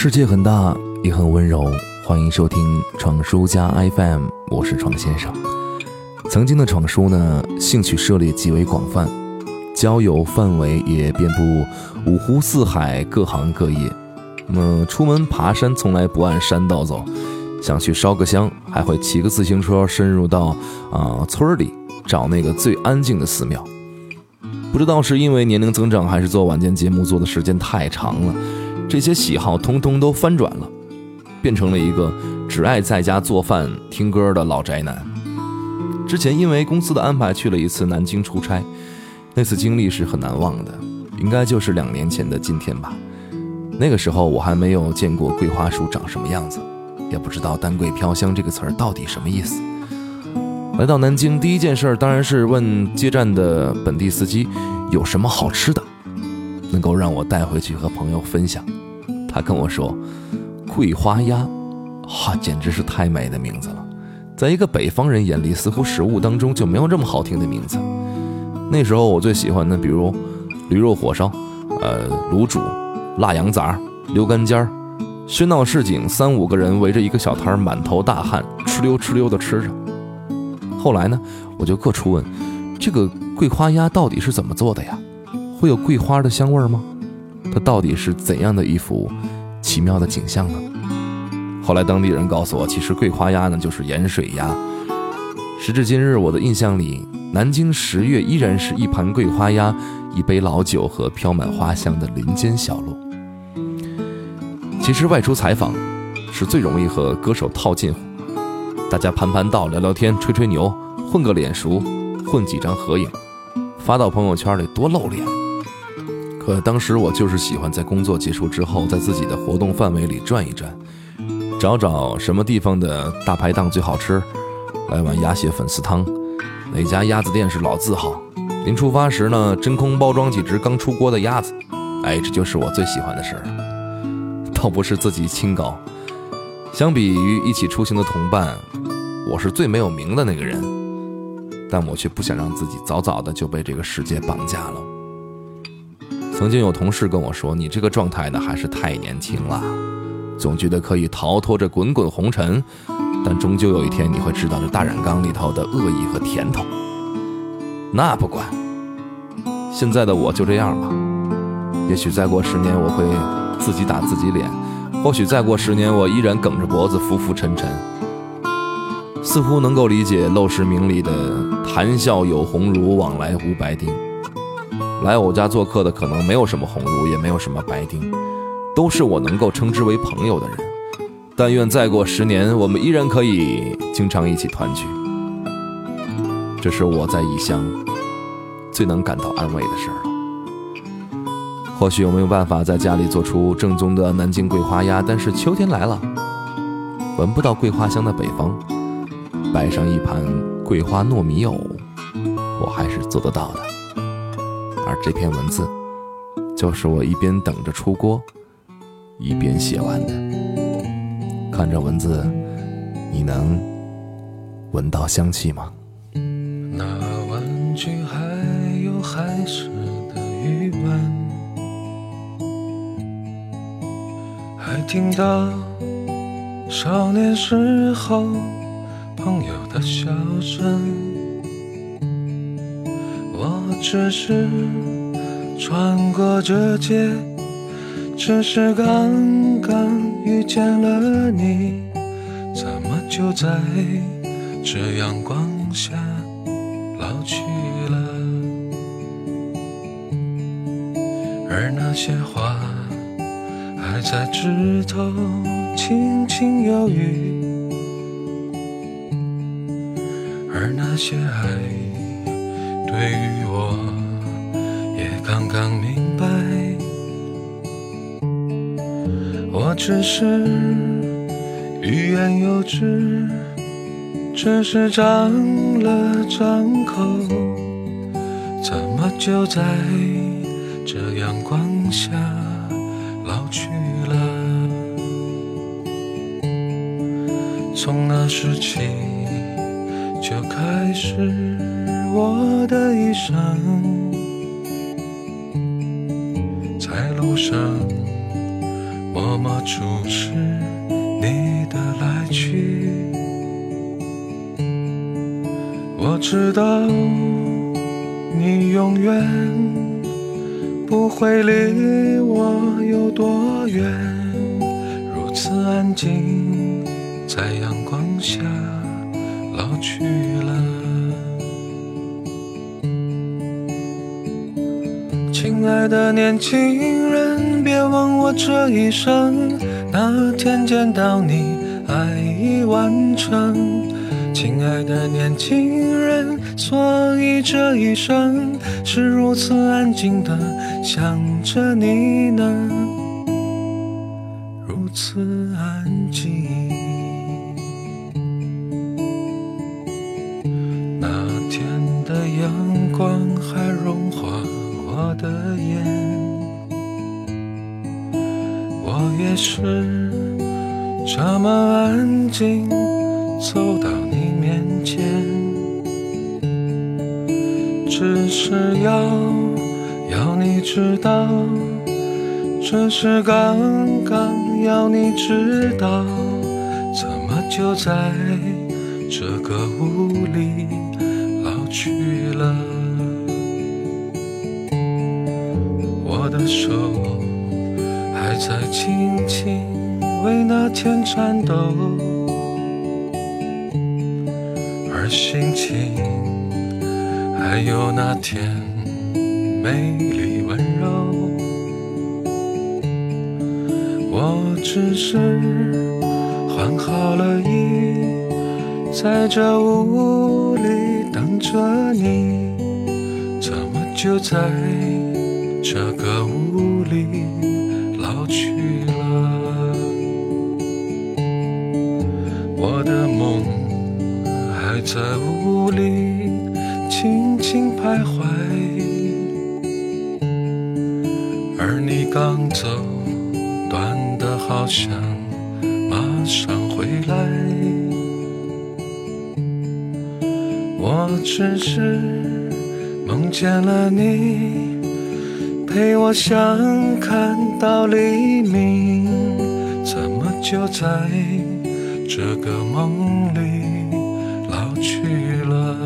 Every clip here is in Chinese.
世界很大，也很温柔。欢迎收听闯叔家 FM，我是闯先生。曾经的闯叔呢，兴趣涉猎极为广泛，交友范围也遍布五湖四海，各行各业。那么出门爬山，从来不按山道走，想去烧个香，还会骑个自行车深入到啊村里找那个最安静的寺庙。不知道是因为年龄增长，还是做晚间节目做的时间太长了，这些喜好通通都翻转了，变成了一个只爱在家做饭听歌的老宅男。之前因为公司的安排去了一次南京出差，那次经历是很难忘的，应该就是两年前的今天吧。那个时候我还没有见过桂花树长什么样子，也不知道“丹桂飘香”这个词儿到底什么意思。来到南京，第一件事当然是问接站的本地司机有什么好吃的，能够让我带回去和朋友分享。他跟我说：“桂花鸭，哈，简直是太美的名字了。在一个北方人眼里，似乎食物当中就没有这么好听的名字。那时候我最喜欢的，比如驴肉火烧，呃，卤煮、辣羊杂、溜肝尖儿，喧闹市井，三五个人围着一个小摊儿，满头大汗，哧溜哧溜的吃着。”后来呢，我就各处问，这个桂花鸭到底是怎么做的呀？会有桂花的香味吗？它到底是怎样的一幅奇妙的景象呢？后来当地人告诉我，其实桂花鸭呢就是盐水鸭。时至今日，我的印象里，南京十月依然是一盘桂花鸭、一杯老酒和飘满花香的林间小路。其实外出采访，是最容易和歌手套近乎。大家盘盘道、聊聊天、吹吹牛、混个脸熟、混几张合影，发到朋友圈里多露脸。可当时我就是喜欢在工作结束之后，在自己的活动范围里转一转，找找什么地方的大排档最好吃，来碗鸭血粉丝汤，哪家鸭子店是老字号。临出发时呢，真空包装几只刚出锅的鸭子，哎，这就是我最喜欢的事儿。倒不是自己清高。相比于一起出行的同伴，我是最没有名的那个人，但我却不想让自己早早的就被这个世界绑架了。曾经有同事跟我说：“你这个状态呢，还是太年轻了，总觉得可以逃脱这滚滚红尘，但终究有一天你会知道这大染缸里头的恶意和甜头。”那不管，现在的我就这样吧。也许再过十年，我会自己打自己脸。或许再过十年，我依然梗着脖子，浮浮沉沉，似乎能够理解《陋室铭》里的“谈笑有鸿儒，往来无白丁”。来我家做客的可能没有什么红茹，也没有什么白丁，都是我能够称之为朋友的人。但愿再过十年，我们依然可以经常一起团聚。这是我在异乡最能感到安慰的事儿了。或许我没有办法在家里做出正宗的南京桂花鸭，但是秋天来了，闻不到桂花香的北方，摆上一盘桂花糯米藕，我还是做得到的。这篇文字，就是我一边等着出锅，一边写完的。看着文字，你能闻到香气吗？那玩具还有海市的鱼丸。还听到少年时候朋友的笑声，只是穿过这街，只是刚刚遇见了你，怎么就在这阳光下老去了？而那些话。还在枝头轻轻摇曳，而那些爱对于我也刚刚明白。我只是欲言又止，只是张了张口，怎么就在这阳光下？老去了，从那时起就开始我的一生，在路上默默注视你的来去。我知道你永远不会离我有多远，如此安静，在阳光下老去了。亲爱的年轻人，别问我这一生哪天见到你，爱已完成。亲爱的年轻人，所以这一生是如此安静的想着你呢，如此安静。那天的阳光还融化我的眼，我也是这么安静走到你面前，只是要要你知道，只是刚刚要你知道，怎么就在这个屋里老去了？的手还在轻轻为那天颤抖。而心情还有那天美丽温柔，我只是换好了衣，在这屋里等着你，怎么就在这个屋里老去了？我的梦。还在屋里轻轻徘徊，而你刚走，短的好像马上回来。我只是梦见了你，陪我相看到黎明，怎么就在这个梦里？老去了，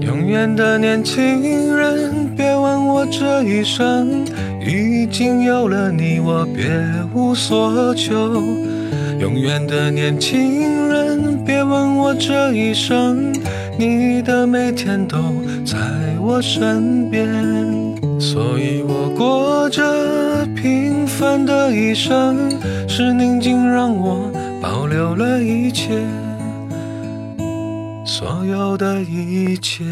永远的年轻人，别问我这一生已经有了你，我别无所求。永远的年轻人，别问我这一生，你的每天都在我身边，所以我过着平凡的一生，是宁静让我。保留了一切，所有的一切。